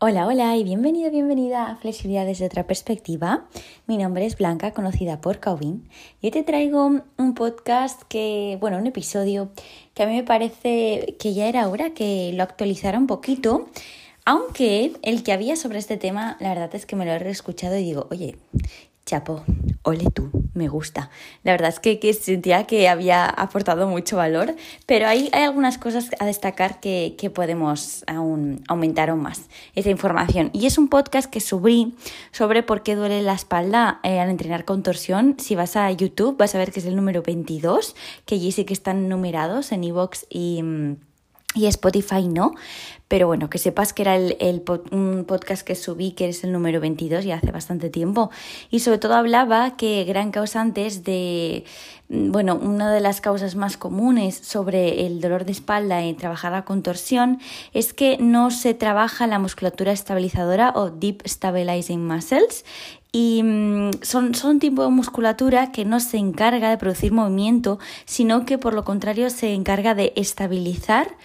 Hola, hola y bienvenido, bienvenida a Flexibilidad desde otra perspectiva. Mi nombre es Blanca, conocida por Caubin. Y hoy te traigo un podcast que, bueno, un episodio que a mí me parece que ya era hora que lo actualizara un poquito. Aunque el que había sobre este tema, la verdad es que me lo he reescuchado y digo, oye, chapo, ole tú, me gusta. La verdad es que, sentía que había aportado mucho valor, pero hay, algunas cosas a destacar que, podemos aún aumentar aún más esa información. Y es un podcast que subí sobre por qué duele la espalda eh, al entrenar con torsión. Si vas a YouTube vas a ver que es el número 22, que allí sí que están numerados en iVoox y mm, y Spotify no. Pero bueno, que sepas que era el, un podcast que subí, que es el número 22, y hace bastante tiempo. Y sobre todo hablaba que gran causante es de, mm, bueno, una de las causas más comunes sobre el dolor de espalda y trabajar la contorsión es que no se trabaja la musculatura estabilizadora o Deep Stabilizing Muscles y mm, son, son tipo de musculatura que no se encarga de producir movimiento, sino que por lo contrario se encarga de estabilizar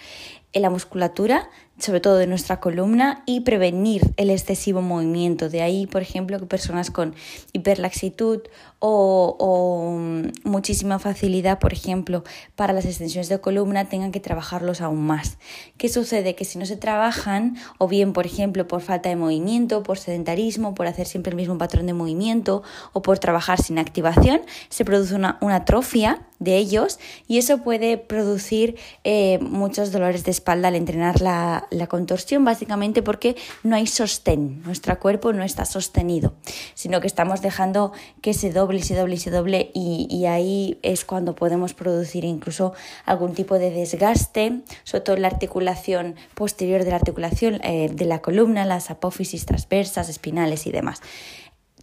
la musculatura sobre todo de nuestra columna, y prevenir el excesivo movimiento. De ahí, por ejemplo, que personas con hiperlaxitud o, mm, muchísima facilidad, por ejemplo, para las extensiones de columna, tengan que trabajarlos aún más. ¿Qué sucede? Que si no se trabajan, o bien, por ejemplo, por falta de movimiento, por sedentarismo, por hacer siempre el mismo patrón de movimiento, o por trabajar sin activación, se produce una, atrofia de ellos y eso puede producir eh, muchos dolores de espalda al entrenar la, la, contorsión básicamente porque no hay sostén, nuestro cuerpo no está sostenido, sino que estamos dejando que se doble se doble y se doble y, ahí es cuando podemos producir incluso algún tipo de desgaste, sobre todo en la articulación posterior de la articulación eh, de la columna, las apófisis transversas, espinales y demás.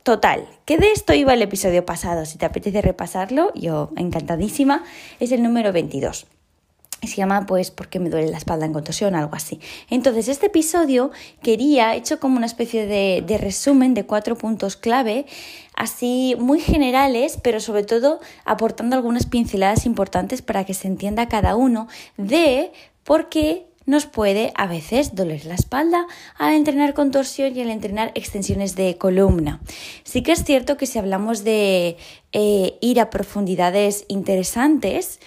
Total, que de esto iba el episodio pasado. Si te apetece repasarlo, yo encantadísima. Es el número 22 se llama pues porque me duele la espalda en contorsión, algo así. Entonces, este episodio quería, hecho como una especie de, de, resumen de cuatro puntos clave, así muy generales, pero sobre todo aportando algunas pinceladas importantes para que se entienda cada uno de por qué nos puede a veces doler la espalda al entrenar contorsión y al entrenar extensiones de columna. Sí que es cierto que si hablamos de eh, ir a profundidades interesantes,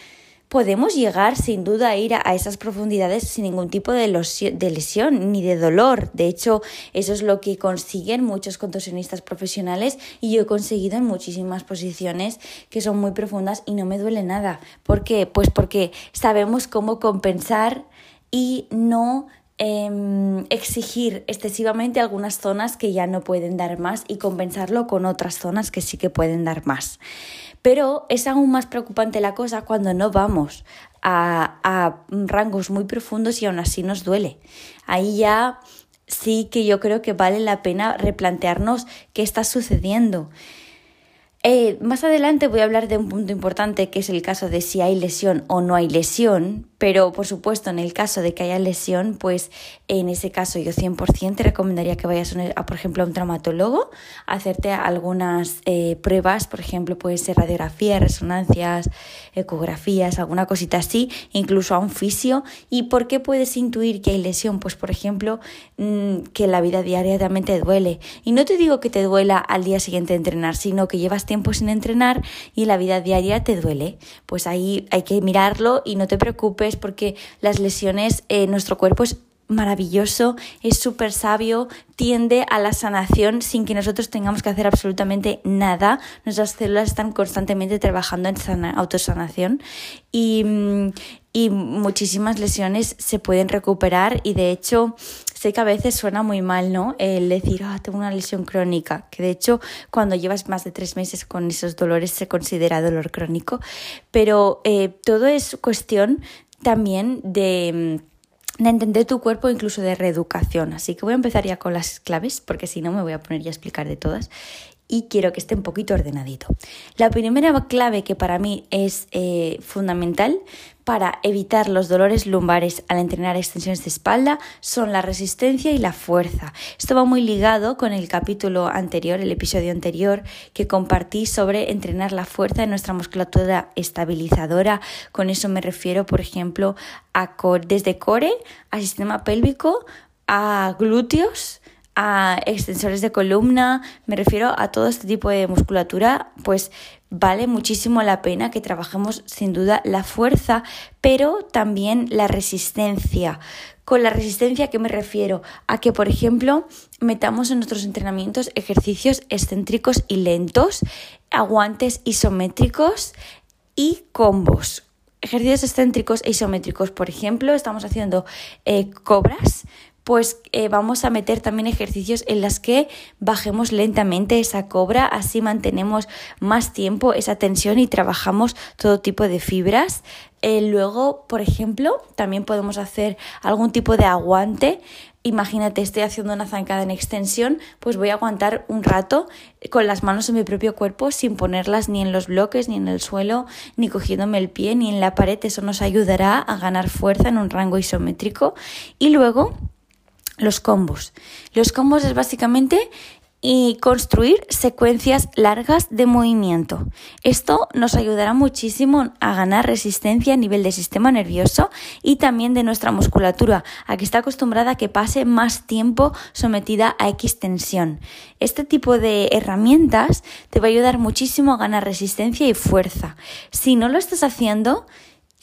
podemos llegar sin duda a ir a, esas profundidades sin ningún tipo de, lesión ni de dolor. De hecho, eso es lo que consiguen muchos contorsionistas profesionales y yo he conseguido en muchísimas posiciones que son muy profundas y no me duele nada. ¿Por qué? Pues porque sabemos cómo compensar y no em, exigir excesivamente algunas zonas que ya no pueden dar más y compensarlo con otras zonas que sí que pueden dar más. Pero es aún más preocupante la cosa cuando no vamos a, rangos muy profundos y aún así nos duele. Ahí ya sí que yo creo que vale la pena replantearnos qué está sucediendo. Eh, más adelante voy a hablar de un punto importante que es el caso de si hay lesión o no hay lesión, pero por supuesto en el caso de que haya lesión, pues en ese caso yo 100% te recomendaría que vayas a, por ejemplo a un traumatólogo hacerte algunas eh, pruebas, por ejemplo puede ser radiografías, resonancias, ecografías, alguna cosita así, incluso a un fisio. ¿Y por qué puedes intuir que hay lesión? Pues por ejemplo mm, que la vida diaria también te duele. Y no te digo que te duela al día siguiente de entrenar, sino que llevas tiempo sin entrenar y la vida diaria te duele. Pues ahí hay que mirarlo y no te preocupes porque las lesiones, en nuestro cuerpo es maravilloso, es súper sabio, tiende a la sanación sin que nosotros tengamos que hacer absolutamente nada. Nuestras células están constantemente trabajando en autosanación y, y muchísimas lesiones se pueden recuperar y de hecho sé que a veces suena muy mal, ¿no? El decir, ah, tengo una lesión crónica, que de hecho cuando llevas más de tres meses con esos dolores se considera dolor crónico, pero eh, todo es cuestión también de de entender tu cuerpo, incluso de reeducación. Así que voy a empezar ya con las claves, porque si no me voy a poner ya a explicar de todas y quiero que esté un poquito ordenadito. La primera clave que para mí es eh, fundamental para evitar los dolores lumbares al entrenar extensiones de espalda son la resistencia y la fuerza. Esto va muy ligado con el capítulo anterior, el episodio anterior que compartí sobre entrenar la fuerza de nuestra musculatura estabilizadora. Con eso me refiero, por ejemplo, a desde core al sistema pélvico a glúteos, a extensores de columna, me refiero a todo este tipo de musculatura, pues vale muchísimo la pena que trabajemos sin duda la fuerza, pero también la resistencia. Con la resistencia, ¿a qué me refiero? A que, por ejemplo, metamos en nuestros entrenamientos ejercicios excéntricos y lentos, aguantes isométricos y combos. Ejercicios excéntricos e isométricos, por ejemplo, estamos haciendo eh, cobras, pues eh, vamos a meter también ejercicios en las que bajemos lentamente esa cobra, así mantenemos más tiempo esa tensión y trabajamos todo tipo de fibras. Eh, luego, por ejemplo, también podemos hacer algún tipo de aguante. Imagínate, estoy haciendo una zancada en extensión, pues voy a aguantar un rato con las manos en mi propio cuerpo sin ponerlas ni en los bloques, ni en el suelo, ni cogiéndome el pie, ni en la pared. Eso nos ayudará a ganar fuerza en un rango isométrico. Y luego los combos. Los combos es básicamente y construir secuencias largas de movimiento. Esto nos ayudará muchísimo a ganar resistencia a nivel del sistema nervioso y también de nuestra musculatura, a que está acostumbrada a que pase más tiempo sometida a X tensión. Este tipo de herramientas te va a ayudar muchísimo a ganar resistencia y fuerza. Si no lo estás haciendo,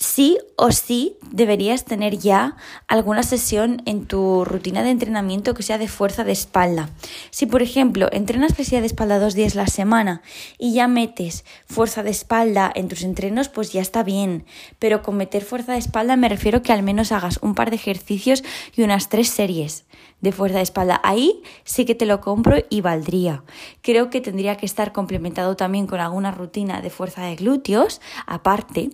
sí o sí deberías tener ya alguna sesión en tu rutina de entrenamiento que sea de fuerza de espalda. Si, por ejemplo, entrenas flexibilidad de espalda dos días la semana y ya metes fuerza de espalda en tus entrenos, pues ya está bien. Pero con meter fuerza de espalda me refiero que al menos hagas un par de ejercicios y unas tres series de fuerza de espalda. Ahí sí que te lo compro y valdría. Creo que tendría que estar complementado también con alguna rutina de fuerza de glúteos aparte.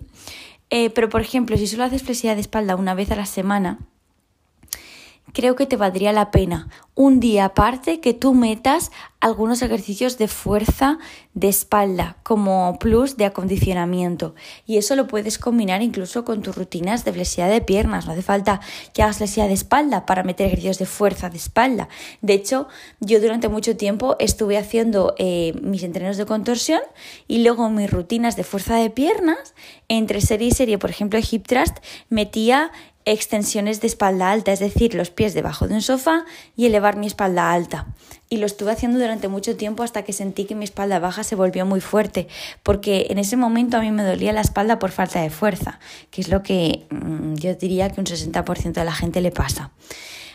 Eh, pero, por ejemplo, si solo haces flexibilidad de espalda una vez a la semana, creo que te valdría la pena un día aparte que tú metas algunos ejercicios de fuerza de espalda como plus de acondicionamiento. Y eso lo puedes combinar incluso con tus rutinas de flexibilidad de piernas. No hace falta que hagas flexibilidad de espalda para meter ejercicios de fuerza de espalda. De hecho yo durante mucho tiempo estuve haciendo eh, mis entrenos de contorsión y luego mis rutinas de fuerza de piernas. Entre serie y serie por ejemplo hip thrust metía extensiones de espalda alta, es decir, los pies debajo de un sofá y elevar mi espalda alta. Y lo estuve haciendo durante mucho tiempo hasta que sentí que mi espalda baja se volvió muy fuerte, porque en ese momento a mí me dolía la espalda por falta de fuerza, que es lo que mm, yo diría que un 60% de la gente le pasa.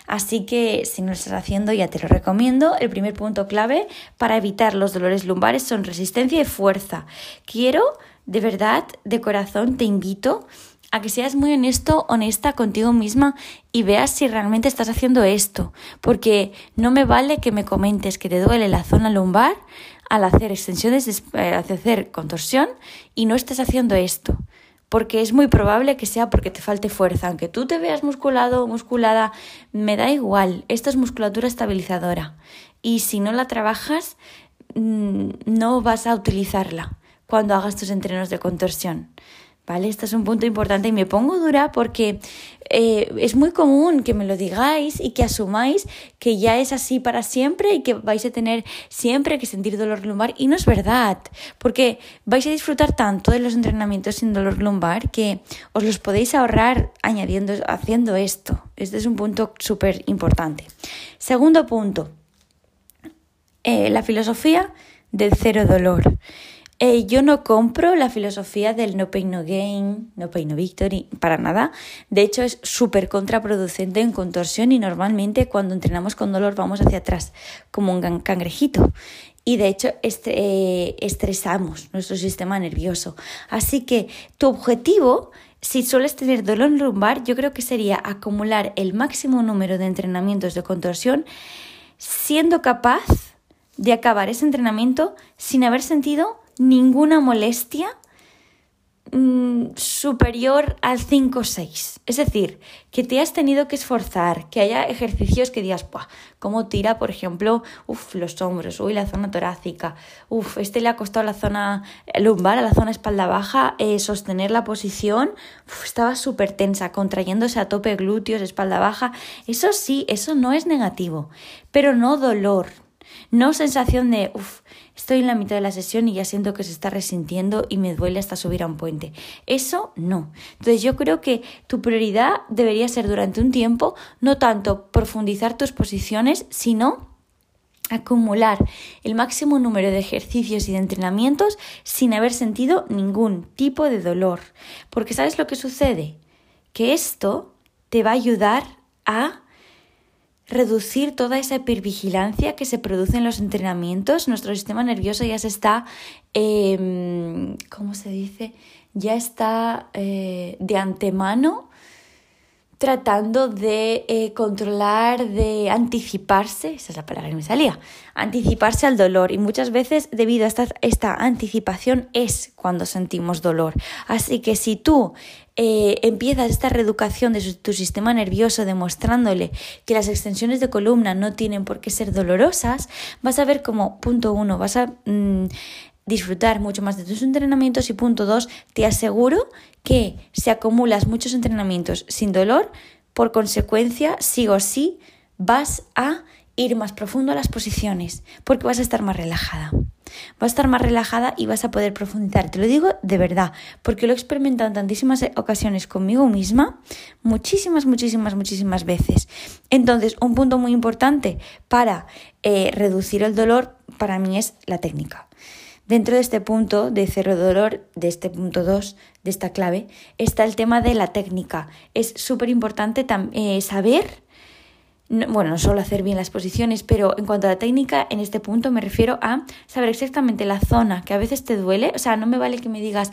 Así que si no lo estás haciendo ya te lo recomiendo. El primer punto clave para evitar los dolores lumbares son resistencia y fuerza. Quiero, de verdad, de corazón, te invito a que seas muy honesto, honesta contigo misma y veas si realmente estás haciendo esto. Porque no me vale que me comentes que te duele la zona lumbar al hacer extensiones, al hacer contorsión y no estés haciendo esto. Porque es muy probable que sea porque te falte fuerza. Aunque tú te veas musculado o musculada, me da igual. Esta es musculatura estabilizadora. Y si no la trabajas, mm, no vas a utilizarla cuando hagas tus entrenos de contorsión. ¿Vale? Este es un punto importante y me pongo dura porque eh, es muy común que me lo digáis y que asumáis que ya es así para siempre y que vais a tener siempre que sentir dolor lumbar y no es verdad, porque vais a disfrutar tanto de los entrenamientos sin dolor lumbar que os los podéis ahorrar añadiendo, haciendo esto. Este es un punto súper importante. Segundo punto, eh, la filosofía del cero dolor. Eh, yo no compro la filosofía del no pain no gain, no pain no victory, para nada. De hecho, es súper contraproducente en contorsión y normalmente cuando entrenamos con dolor vamos hacia atrás, como un cangrejito. Y de hecho eh, estresamos nuestro sistema nervioso. Así que tu objetivo si sueles tener dolor lumbar, yo creo que sería acumular el máximo número de entrenamientos de contorsión siendo capaz de acabar ese entrenamiento sin haber sentido ninguna molestia mm, superior al 5 o 6. Es decir, que te has tenido que esforzar, que haya ejercicios que digas, Buah, ¿cómo tira, por ejemplo, uf, los hombros, uy, la zona torácica, uf, este le ha costado la zona lumbar, a la zona espalda baja, eh, sostener la posición, estaba súper tensa, contrayéndose a tope glúteos, espalda baja. Eso sí, eso no es negativo, pero no dolor, No sensación de, uff, estoy en la mitad de la sesión y ya siento que se está resintiendo y me duele hasta subir a un puente. Eso no. Entonces yo creo que tu prioridad debería ser durante un tiempo no tanto profundizar tus posiciones, sino acumular el máximo número de ejercicios y de entrenamientos sin haber sentido ningún tipo de dolor. Porque ¿sabes lo que sucede? Que esto te va a ayudar a reducir toda esa hipervigilancia que se produce en los entrenamientos. Nuestro sistema nervioso ya se está, eh, ¿cómo se dice? Ya está eh, de antemano tratando de eh, controlar, de anticiparse, esa es la palabra que me salía, anticiparse al dolor y muchas veces debido a esta, esta anticipación es cuando sentimos dolor. Así que si tú eh, empiezas esta reeducación de tu sistema nervioso demostrándole que las extensiones de columna no tienen por qué ser dolorosas, vas a ver como punto uno, vas a mm, disfrutar mucho más de tus entrenamientos y punto dos, te aseguro que si acumulas muchos entrenamientos sin dolor, por consecuencia, sí o sí, vas a ir más profundo a las posiciones, porque vas a estar más relajada. Vas a estar más relajada y vas a poder profundizar. Te lo digo de verdad, porque lo he experimentado en tantísimas ocasiones conmigo misma, muchísimas, muchísimas, muchísimas veces. Entonces, un punto muy importante para eh, reducir el dolor para mí es la técnica. Dentro de este punto de cero dolor, de este punto 2, de esta clave, está el tema de la técnica. Es súper importante eh, saber bueno, no solo hacer bien las posiciones, pero en cuanto a la técnica, en este punto me refiero a saber exactamente la zona que a veces te duele. O sea, no me vale que me digas,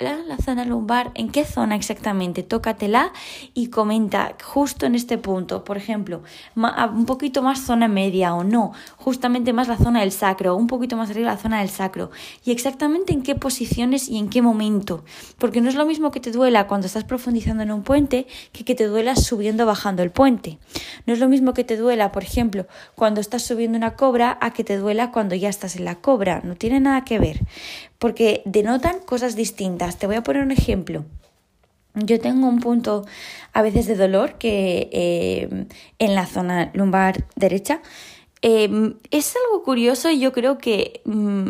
la, la zona lumbar, ¿en qué zona exactamente? Tócatela y comenta justo en este punto. Por ejemplo, un poquito más zona media o no, justamente más la zona del sacro, un poquito más arriba la zona del sacro. Y exactamente en qué posiciones y en qué momento. Porque no es lo mismo que te duela cuando estás profundizando en un puente que que te duela subiendo o bajando el puente. No es lo mismo que te duela, por ejemplo, cuando estás subiendo una cobra a que te duela cuando ya estás en la cobra. No tiene nada que ver, porque denotan cosas distintas. Te voy a poner un ejemplo. Yo tengo un punto a veces de dolor que eh, en la zona lumbar derecha. Eh, es algo curioso y yo creo que mm,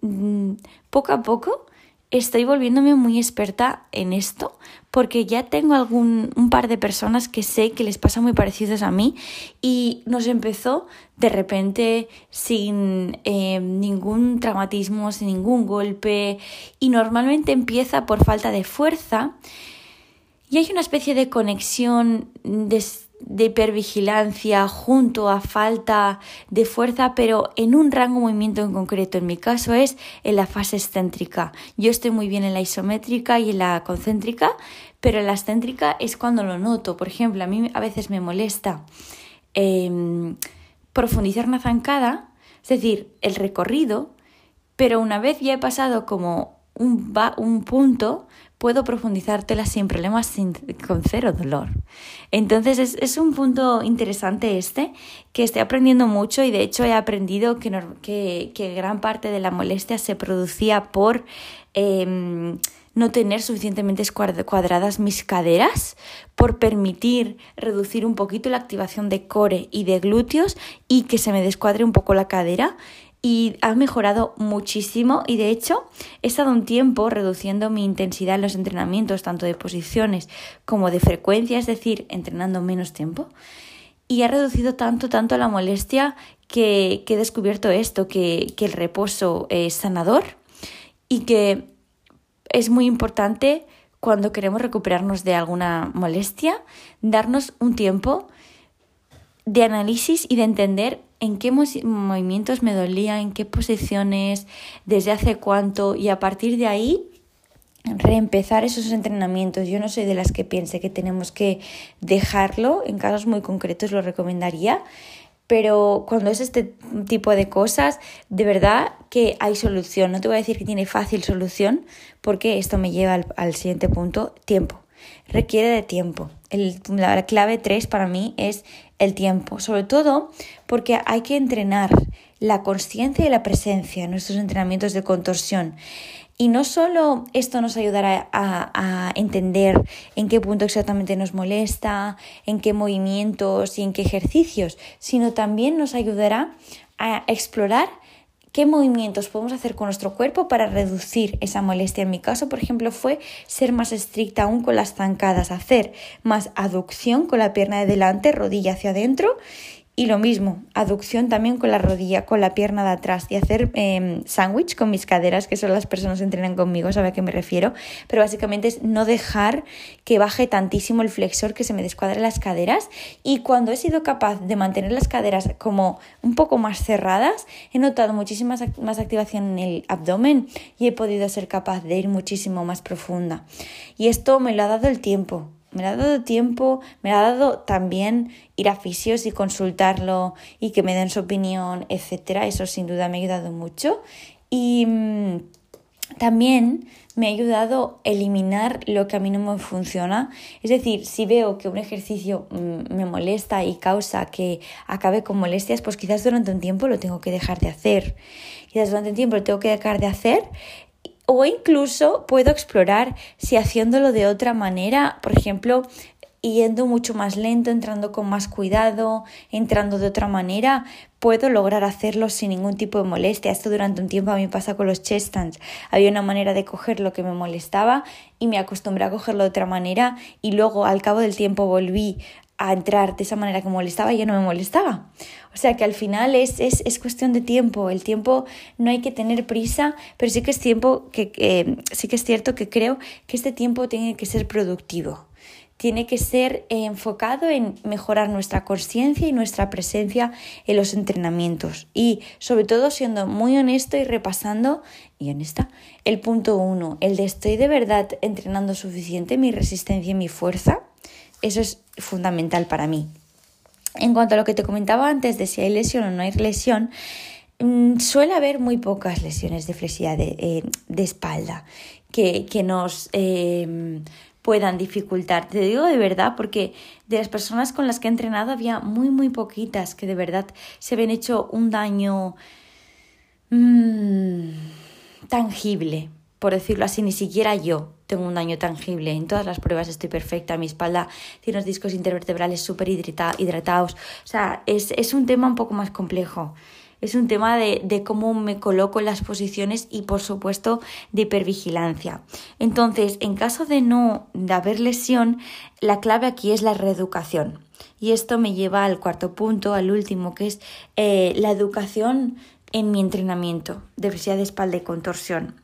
mm, poco a poco estoy volviéndome muy experta en esto porque ya tengo algún un par de personas que sé que les pasa muy parecidos a mí y nos empezó de repente sin eh, ningún traumatismo, sin ningún golpe y normalmente empieza por falta de fuerza. Y hay una especie de conexión de hipervigilancia junto a falta de fuerza, pero en un rango movimiento en concreto. En mi caso es en la fase excéntrica. Yo estoy muy bien en la isométrica y en la concéntrica, pero en la excéntrica es cuando lo noto. Por ejemplo, a mí a veces me molesta em, profundizar una zancada, es decir, el recorrido, pero una vez ya he pasado como un, un punto, puedo profundizártela sin problemas, sin, con cero dolor. Entonces es, un punto interesante este, que estoy aprendiendo mucho y de hecho he aprendido que, que, gran parte de la molestia se producía por em, no tener suficientemente cuadradas mis caderas, por permitir reducir un poquito la activación de core y de glúteos y que se me descuadre un poco la cadera y ha mejorado muchísimo y de hecho he estado un tiempo reduciendo mi intensidad en los entrenamientos, tanto de posiciones como de frecuencia, es decir, entrenando menos tiempo. Y ha reducido tanto, tanto la molestia que, he descubierto esto, que, que el reposo es sanador y que es muy importante cuando queremos recuperarnos de alguna molestia, darnos un tiempo de análisis y de entender en qué movimientos me dolía, en qué posiciones, desde hace cuánto y a partir de ahí reempezar esos entrenamientos. Yo no soy de las que piense que tenemos que dejarlo, en casos muy concretos lo recomendaría, pero cuando es este tipo de cosas, de verdad que hay solución. No te voy a decir que tiene fácil solución, porque esto me lleva al, al siguiente punto, tiempo. Requiere de tiempo. la clave 3 para mí es el tiempo, sobre todo porque hay que entrenar la conciencia y la presencia en nuestros entrenamientos de contorsión. Y no solo esto nos ayudará a, entender en qué punto exactamente nos molesta, en qué movimientos y en qué ejercicios, sino también nos ayudará a explorar qué movimientos podemos hacer con nuestro cuerpo para reducir esa molestia. En mi caso, por ejemplo, fue ser más estricta aún con las zancadas, hacer más aducción con la pierna de delante, rodilla hacia adentro y lo mismo, aducción también con la rodilla, con la pierna de atrás y hacer eh, sándwich con mis caderas, que son las personas que entrenan conmigo, sabe a qué me refiero. Pero básicamente es no dejar que baje tantísimo el flexor, que se me descuadre las caderas. Y cuando he sido capaz de mantener las caderas como un poco más cerradas, he notado muchísima más activación en el abdomen y he podido ser capaz de ir muchísimo más profunda. Y esto me lo ha dado el tiempo me ha dado tiempo, me ha dado también ir a fisios y consultarlo y que me den su opinión, etcétera. Eso sin duda me ha ayudado mucho. Y mm, también me ha ayudado a eliminar lo que a mí no me funciona. Es decir, si veo que un ejercicio mm, me molesta y causa que acabe con molestias, pues quizás durante un tiempo lo tengo que dejar de hacer. Quizás durante un tiempo lo tengo que dejar de hacer o incluso puedo explorar si haciéndolo de otra manera, por ejemplo, yendo mucho más lento, entrando con más cuidado, entrando de otra manera, puedo lograr hacerlo sin ningún tipo de molestia. Esto durante un tiempo a mí pasa con los chest stands. Había una manera de coger lo que me molestaba y me acostumbré a cogerlo de otra manera y luego al cabo del tiempo volví a entrar de esa manera que molestaba y ya no me molestaba. O sea que al final es, es, cuestión de tiempo. El tiempo no hay que tener prisa, pero sí que es tiempo que sí que es cierto que creo que este tiempo tiene que ser productivo. Tiene que ser enfocado en mejorar nuestra conciencia y nuestra presencia en los entrenamientos. Y sobre todo siendo muy honesto y repasando, y honesta, el punto uno, el de estoy de verdad entrenando suficiente mi resistencia y mi fuerza eso es fundamental para mí. En cuanto a lo que te comentaba antes de si hay lesión o no hay lesión, mm, suele haber muy pocas lesiones de flexibilidad de, eh, espalda que, nos em, puedan dificultar. Te digo de verdad porque de las personas con las que he entrenado había muy, muy poquitas que de verdad se habían hecho un daño mm, tangible, por decirlo así, ni siquiera yo tengo un daño tangible. En todas las pruebas estoy perfecta. Mi espalda tiene los discos intervertebrales súper hidratados. O sea, es, es, un tema un poco más complejo. Es un tema de, de, cómo me coloco en las posiciones y, por supuesto, de hipervigilancia. Entonces, en caso de no de haber lesión, la clave aquí es la reeducación. Y esto me lleva al cuarto punto, al último, que es eh, la educación en mi entrenamiento de de espalda y contorsión.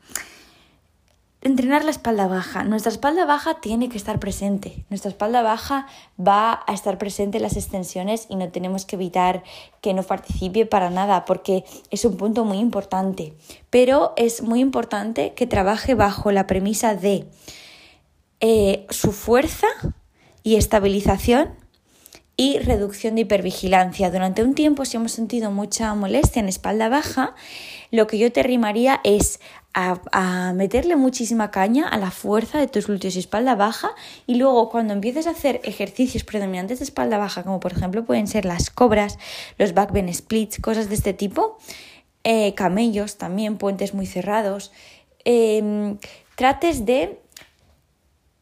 Entrenar la espalda baja. Nuestra espalda baja tiene que estar presente. Nuestra espalda baja va a estar presente en las extensiones y no tenemos que evitar que no participe para nada porque es un punto muy importante. Pero es muy importante que trabaje bajo la premisa de eh, su fuerza y estabilización y reducción de hipervigilancia. Durante un tiempo, si hemos sentido mucha molestia en espalda baja, lo que yo te rimaría es a, meterle muchísima caña a la fuerza de tus glúteos y espalda baja y luego cuando empieces a hacer ejercicios predominantes de espalda baja, como por ejemplo pueden ser las cobras, los backbend splits, cosas de este tipo, eh, camellos también, puentes muy cerrados, em, trates de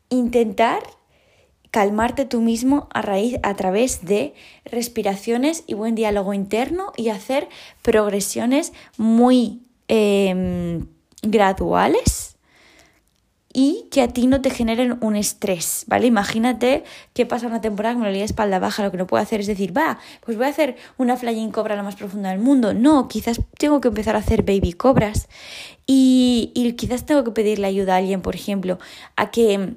intentar calmarte tú mismo a raíz a través de respiraciones y buen diálogo interno y hacer progresiones muy em, graduales y que a ti no te generen un estrés, ¿vale? Imagínate que pasa una temporada con la de espalda baja, lo que no puedo hacer es decir, va, pues voy a hacer una flying cobra la más profunda del mundo. No, quizás tengo que empezar a hacer baby cobras y, y quizás tengo que pedirle ayuda a alguien, por ejemplo, a que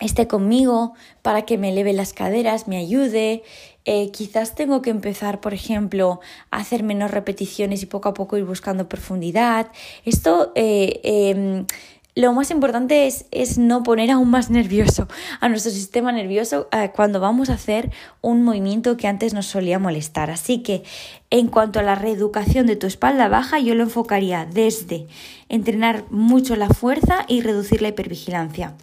esté conmigo para que me eleve las caderas, me ayude, eh, quizás tengo que empezar, por ejemplo, a hacer menos repeticiones y poco a poco ir buscando profundidad. Esto eh, em, lo más importante es, es, no poner aún más nervioso a nuestro sistema nervioso eh, cuando vamos a hacer un movimiento que antes nos solía molestar. Así que En cuanto a la reeducación de tu espalda baja, yo lo enfocaría desde entrenar mucho la fuerza y reducir la hipervigilancia.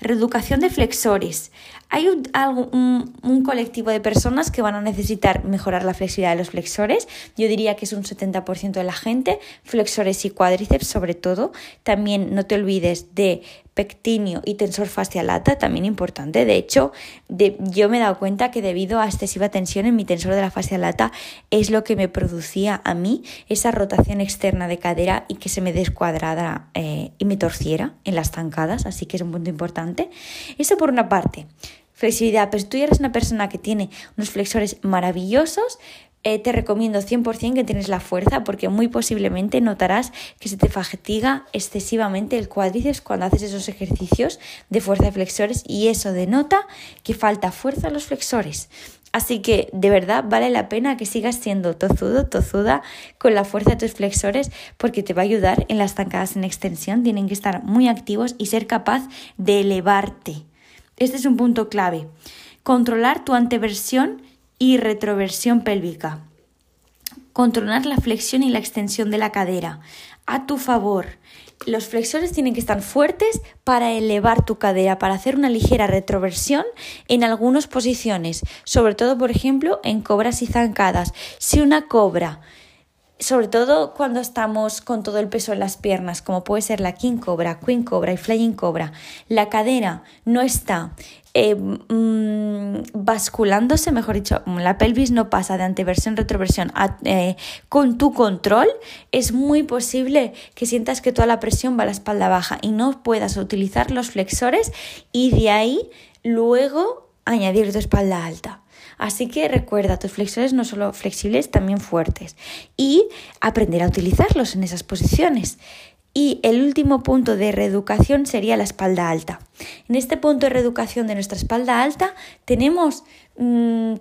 Reeducación de flexores. Hay un, colectivo de personas que van a necesitar mejorar la flexibilidad de los flexores. Yo diría que es un 70% de la gente, flexores y cuádriceps sobre todo. También no te olvides de pectinio y tensor fascial lata, también importante. De hecho, yo me he dado cuenta que debido a excesiva tensión en mi tensor de la fascia lata es lo que me producía a mí esa rotación externa de cadera y que se me descuadrara eh, y me torciera en las zancadas, así que es un punto importante. Eso por una parte. Flexibilidad, si tú eres una persona que tiene unos flexores maravillosos, eh, te recomiendo 100% que tienes la fuerza porque muy posiblemente notarás que se te fatiga excesivamente el cuádriceps cuando haces esos ejercicios de fuerza de flexores y eso denota que falta fuerza a los flexores. Así que de verdad vale la pena que sigas siendo tozudo, tozuda con la fuerza de tus flexores porque te va a ayudar en las zancadas en extensión. Tienen que estar muy activos y ser capaz de elevarte. Este es un punto clave. Controlar tu anteversión y retroversión pélvica. Controlar la flexión y la extensión de la cadera. A tu favor. Los flexores tienen que estar fuertes para elevar tu cadera, para hacer una ligera retroversión en algunas posiciones, sobre todo, por ejemplo, en cobras y zancadas. Si una cobra sobre todo cuando estamos con todo el peso en las piernas, como puede ser la King Cobra, Queen Cobra y Flying Cobra, la cadera no está eh, mm, basculándose, mejor dicho, la pelvis no pasa de anteversión, retroversión eh, con tu control, es muy posible que sientas que toda la presión va a la espalda baja y no puedas utilizar los flexores y de ahí luego añadir tu espalda alta. Así que recuerda, tus flexores no solo flexibles, también fuertes. Y aprender a utilizarlos en esas posiciones. Y el último punto de reeducación sería la espalda alta. En este punto de reeducación de nuestra espalda alta tenemos... Mm,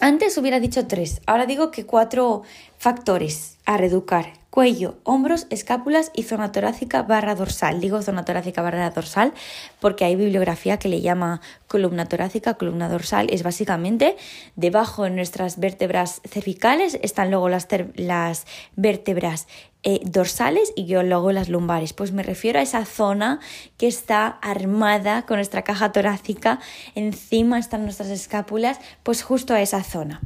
antes hubiera dicho tres, ahora digo que cuatro factores a reeducar cuello, hombros, escápulas y zona torácica barra dorsal. Digo zona torácica barra dorsal porque hay bibliografía que le llama columna torácica, columna dorsal. Es básicamente debajo de nuestras vértebras cervicales están luego las, las vértebras eh, dorsales y luego las lumbares. Pues me refiero a esa zona que está armada con nuestra caja torácica, encima están nuestras escápulas, pues justo a esa zona.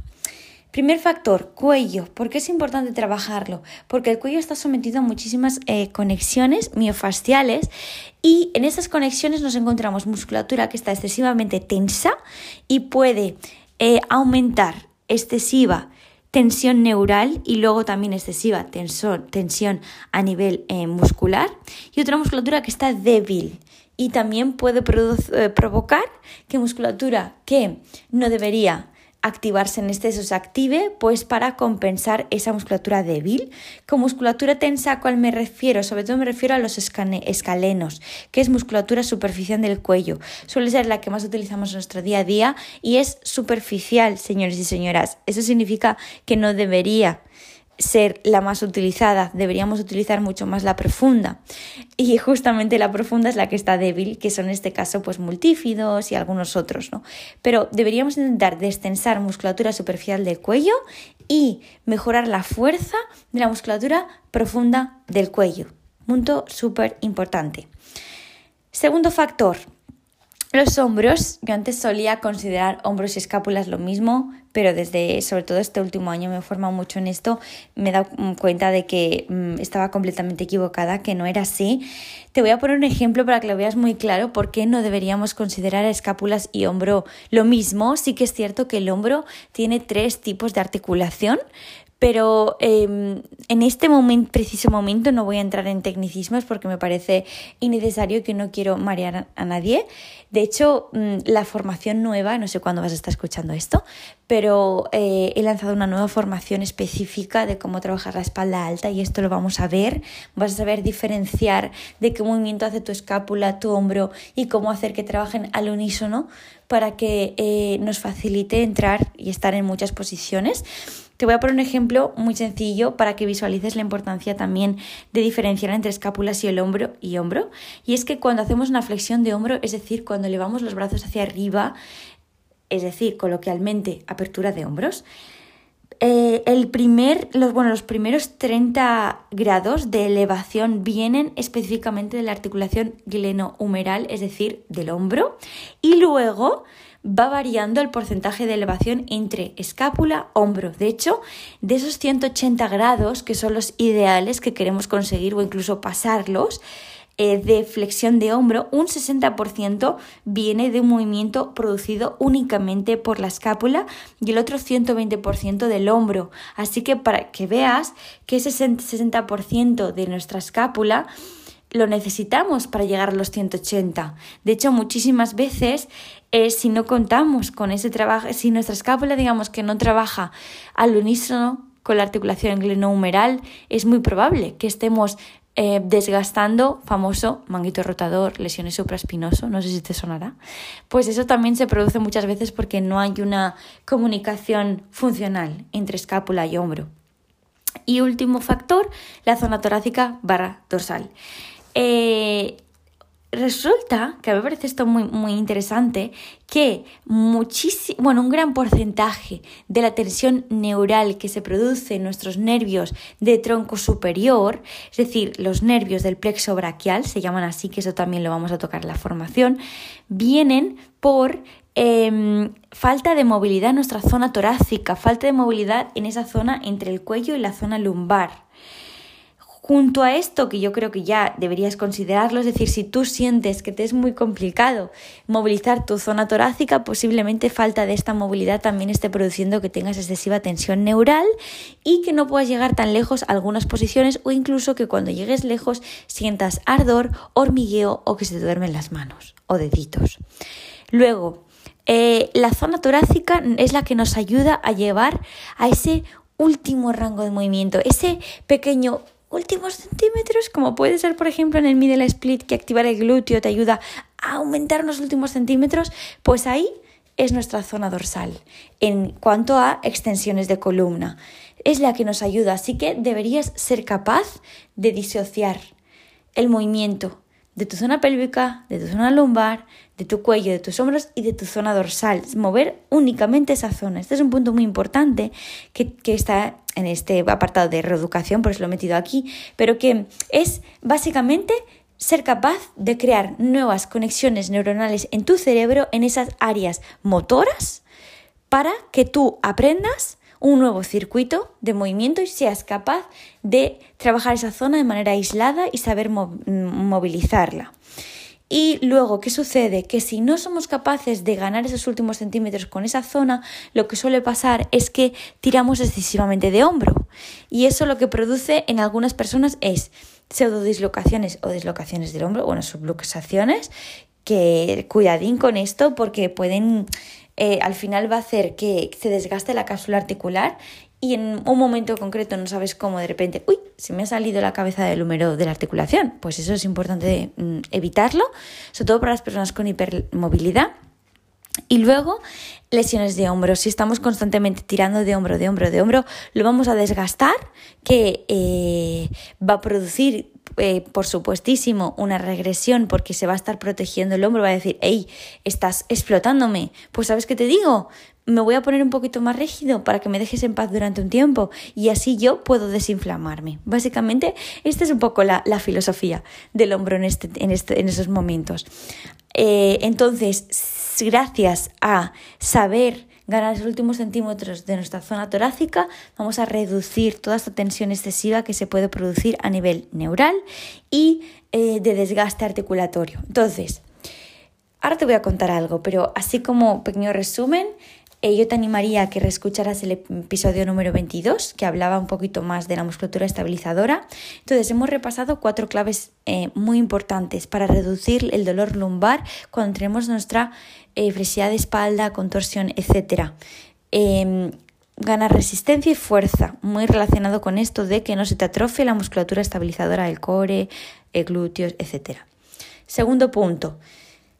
Primer factor, cuello. ¿Por qué es importante trabajarlo? Porque el cuello está sometido a muchísimas eh, conexiones miofasciales y en esas conexiones nos encontramos musculatura que está excesivamente tensa y puede eh, aumentar excesiva tensión neural y luego también excesiva tensión, a nivel eh, muscular y otra musculatura que está débil y también puede provocar que musculatura que no debería activarse en exceso se active, pues para compensar esa musculatura débil. Con musculatura tensa, ¿a cuál me refiero? Sobre todo me refiero a los escalenos, que es musculatura superficial del cuello. Suele ser la que más utilizamos en nuestro día a día y es superficial, señores y señoras. Eso significa que no debería ser la más utilizada, deberíamos utilizar mucho más la profunda. Y justamente la profunda es la que está débil, que son en este caso pues multífidos y algunos otros, ¿no? Pero deberíamos intentar destensar musculatura superficial del cuello y mejorar la fuerza de la musculatura profunda del cuello. Punto súper importante. Segundo factor, los hombros, yo antes solía considerar hombros y escápulas lo mismo, pero desde sobre todo este último año me he formado mucho en esto, me he dado cuenta de que mm, estaba completamente equivocada, que no era así. Te voy a poner un ejemplo para que lo veas muy claro por qué no deberíamos considerar escápulas y hombro lo mismo. Sí que es cierto que el hombro tiene tres tipos de articulación, pero em, en este momento, preciso momento no voy a entrar en tecnicismos porque me parece innecesario que no quiero marear a nadie. De hecho, mm, la formación nueva, no sé cuándo vas a estar escuchando esto, pero eh, he lanzado una nueva formación específica de cómo trabajar la espalda alta y esto lo vamos a ver. Vas a saber diferenciar de qué movimiento hace tu escápula, tu hombro y cómo hacer que trabajen al unísono para que eh, nos facilite entrar y estar en muchas posiciones. Te voy a poner un ejemplo muy sencillo para que visualices la importancia también de diferenciar entre escápulas y el hombro y hombro. Y es que cuando hacemos una flexión de hombro, es decir, cuando elevamos los brazos hacia arriba, es decir, coloquialmente apertura de hombros, eh, el primer, los, bueno, los primeros 30 grados de elevación vienen específicamente de la articulación glenohumeral, es decir, del hombro, y luego va variando el porcentaje de elevación entre escápula, hombro. De hecho, de esos 180 grados, que son los ideales que queremos conseguir o incluso pasarlos, eh, de flexión de hombro, un 60% viene de un movimiento producido únicamente por la escápula y el otro 120% del hombro. Así que para que veas que ese 60% de nuestra escápula lo necesitamos para llegar a los 180. De hecho, muchísimas veces, eh, si no contamos con ese trabajo, si nuestra escápula, digamos que no trabaja al unísono con la articulación glenohumeral, es muy probable que estemos eh, desgastando, famoso manguito rotador, lesiones supraespinoso, no sé si te sonará, pues eso también se produce muchas veces porque no hay una comunicación funcional entre escápula y hombro. Y último factor, la zona torácica barra dorsal. Eh, resulta, que a mí me parece esto muy, muy interesante, que muchísimo, bueno, un gran porcentaje de la tensión neural que se produce en nuestros nervios de tronco superior, es decir, los nervios del plexo braquial, se llaman así, que eso también lo vamos a tocar en la formación, vienen por em, falta de movilidad en nuestra zona torácica, falta de movilidad en esa zona entre el cuello y la zona lumbar. Junto a esto, que yo creo que ya deberías considerarlo, es decir, si tú sientes que te es muy complicado movilizar tu zona torácica, posiblemente falta de esta movilidad también esté produciendo que tengas excesiva tensión neural y que no puedas llegar tan lejos a algunas posiciones o incluso que cuando llegues lejos sientas ardor, hormigueo o que se te duermen las manos o deditos. Luego, eh, la zona torácica es la que nos ayuda a llevar a ese último rango de movimiento, ese pequeño últimos centímetros, como puede ser, por ejemplo, en el middle split, que activar el glúteo te ayuda a aumentar los últimos centímetros, pues ahí es nuestra zona dorsal en cuanto a extensiones de columna. Es la que nos ayuda, así que deberías ser capaz de disociar el movimiento de tu zona pélvica, de tu zona lumbar, de tu cuello, de tus hombros y de tu zona dorsal. Mover únicamente esa zona. Este es un punto muy importante que, que está en este apartado de reeducación, por eso lo he metido aquí, pero que es básicamente ser capaz de crear nuevas conexiones neuronales en tu cerebro, en esas áreas motoras, para que tú aprendas un nuevo circuito de movimiento y seas capaz de trabajar esa zona de manera aislada y saber movilizarla. Y luego, ¿qué sucede? Que si no somos capaces de ganar esos últimos centímetros con esa zona, lo que suele pasar es que tiramos excesivamente de hombro. Y eso lo que produce en algunas personas es pseudodislocaciones o dislocaciones del hombro, bueno, subluxaciones, que cuidadín con esto porque pueden, eh, al final va a hacer que se desgaste la cápsula articular y en un momento concreto no sabes cómo de repente, uy, se me ha salido la cabeza del húmero de la articulación. Pues eso es importante mm, evitarlo, sobre todo para las personas con hipermovilidad. Y luego, lesiones de hombro. Si estamos constantemente tirando de hombro, de hombro, de hombro, lo vamos a desgastar, que eh, va a producir, eh, por supuestísimo, una regresión porque se va a estar protegiendo el hombro, va a decir, hey, estás explotándome. Pues sabes qué te digo, me voy a poner un poquito más rígido para que me dejes en paz durante un tiempo y así yo puedo desinflamarme. Básicamente, esta es un poco la, filosofía del hombro en, este, en, este, en esos momentos. Eh, entonces, gracias a saber ganar los últimos centímetros de nuestra zona torácica, vamos a reducir toda esta tensión excesiva que se puede producir a nivel neural y eh, de desgaste articulatorio. Entonces, ahora te voy a contar algo, pero así como pequeño resumen, eh, yo te animaría a que reescucharas el episodio número 22, que hablaba un poquito más de la musculatura estabilizadora. Entonces, hemos repasado cuatro claves eh, muy importantes para reducir el dolor lumbar cuando tenemos nuestra eh, de espalda, contorsión, etc. Em, ganar resistencia y fuerza, muy relacionado con esto de que no se te atrofie la musculatura estabilizadora del core, glúteos, etc. Segundo punto,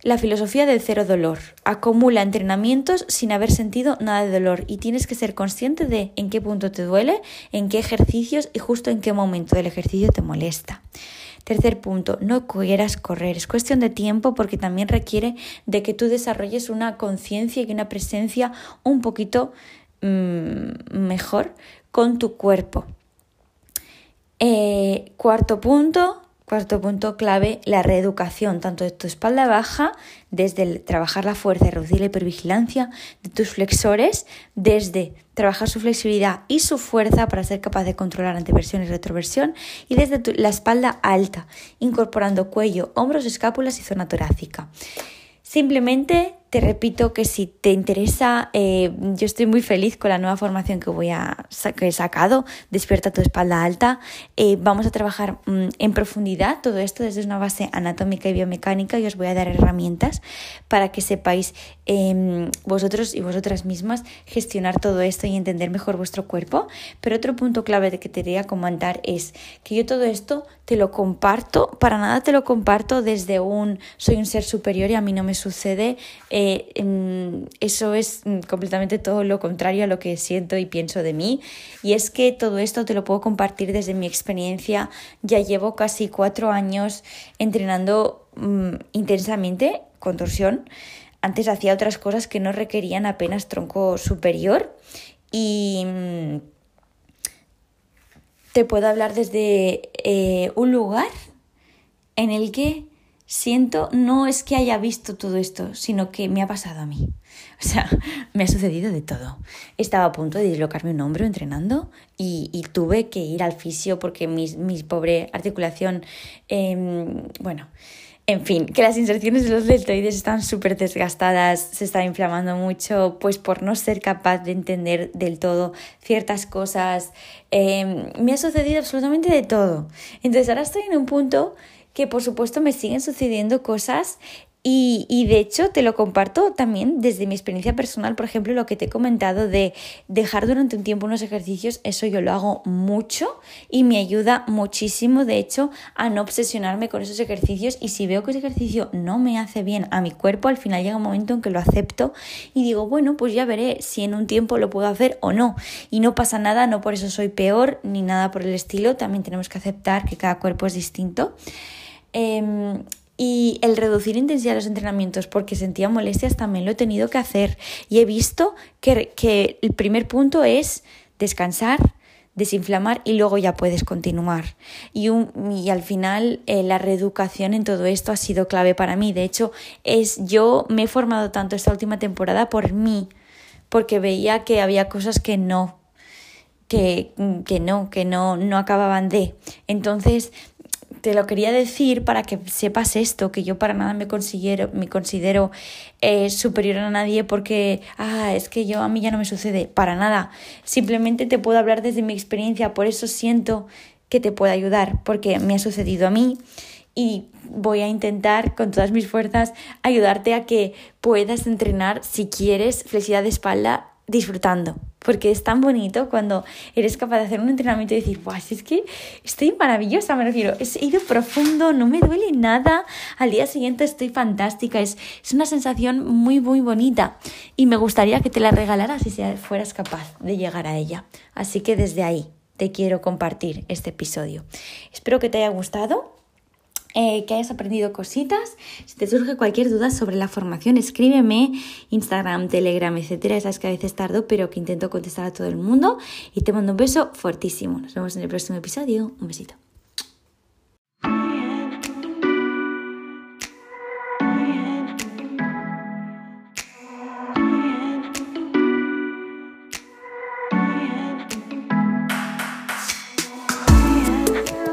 la filosofía del cero dolor. Acumula entrenamientos sin haber sentido nada de dolor y tienes que ser consciente de en qué punto te duele, en qué ejercicios y justo en qué momento del ejercicio te molesta. Tercer punto, no quieras correr. Es cuestión de tiempo porque también requiere de que tú desarrolles una conciencia y una presencia un poquito mm, mejor con tu cuerpo. Eh, cuarto punto, Cuarto punto clave, la reeducación, tanto de tu espalda baja, desde trabajar la fuerza y reducir la hipervigilancia, de tus flexores, desde trabajar su flexibilidad y su fuerza para ser capaz de controlar anteversión y retroversión, y desde la espalda alta, incorporando cuello, hombros, escápulas y zona torácica. Simplemente te repito que si te interesa, eh, yo estoy muy feliz con la nueva formación que voy a que he sacado, Despierta tu espalda alta. Eh, vamos a trabajar mm, en profundidad todo esto desde una base anatómica y biomecánica y os voy a dar herramientas para que sepáis em, vosotros y vosotras mismas gestionar todo esto y entender mejor vuestro cuerpo. Pero otro punto clave que te quería comentar es que yo todo esto te lo comparto, para nada te lo comparto desde un soy un ser superior y a mí no me sucede. Eh, eso es mm, completamente todo lo contrario a lo que siento y pienso de mí. Y es que todo esto te lo puedo compartir desde mi experiencia. Ya llevo casi cuatro años entrenando mm, intensamente contorsión. Antes hacía otras cosas que no requerían apenas tronco superior. Y mm, te puedo hablar desde eh, un lugar en el que siento no es que haya visto todo esto, sino que me ha pasado a mí. O sea, me ha sucedido de todo. Estaba a punto de dislocarme un hombro entrenando y, tuve que ir al fisio porque mi, pobre articulación, em, bueno, en fin, que las inserciones de los deltoides están súper desgastadas, se está inflamando mucho, pues por no ser capaz de entender del todo ciertas cosas. Em, me ha sucedido absolutamente de todo. Entonces ahora estoy en un punto que por supuesto me siguen sucediendo cosas y, y, de hecho te lo comparto también desde mi experiencia personal, por ejemplo, lo que te he comentado de dejar durante un tiempo unos ejercicios, eso yo lo hago mucho y me ayuda muchísimo, de hecho, a no obsesionarme con esos ejercicios y si veo que ese ejercicio no me hace bien a mi cuerpo, al final llega un momento en que lo acepto y digo, bueno, pues ya veré si en un tiempo lo puedo hacer o no. Y no pasa nada, no por eso soy peor ni nada por el estilo, también tenemos que aceptar que cada cuerpo es distinto. Em, y el reducir intensidad de los entrenamientos porque sentía molestias también lo he tenido que hacer. Y he visto que, que el primer punto es descansar, desinflamar y luego ya puedes continuar. Y, y al final eh, la reeducación en todo esto ha sido clave para mí. De hecho, es, yo me he formado tanto esta última temporada por mí, porque veía que había cosas que no, que, que no, que no, no acababan de. Entonces, te lo quería decir para que sepas esto, que yo para nada me considero, me considero eh, superior a nadie porque, ah, es que yo a mí ya no me sucede, para nada. Simplemente te puedo hablar desde mi experiencia, por eso siento que te puedo ayudar, porque me ha sucedido a mí y voy a intentar con todas mis fuerzas ayudarte a que puedas entrenar si quieres flexibilidad de espalda disfrutando, porque es tan bonito cuando eres capaz de hacer un entrenamiento y decir, guau, es que estoy maravillosa, me refiero, he ido profundo, no me duele nada, al día siguiente estoy fantástica, es, es una sensación muy, muy bonita. Y me gustaría que te la regalaras si fueras capaz de llegar a ella. Así que desde ahí te quiero compartir este episodio. Espero que te haya gustado eh, que hayas aprendido cositas. Si te surge cualquier duda sobre la formación, escríbeme, Instagram, Telegram, etcétera. Sabes que a veces tardo, pero que intento contestar a todo el mundo. Y te mando un beso fuertísimo. Nos vemos en el próximo episodio. Un besito.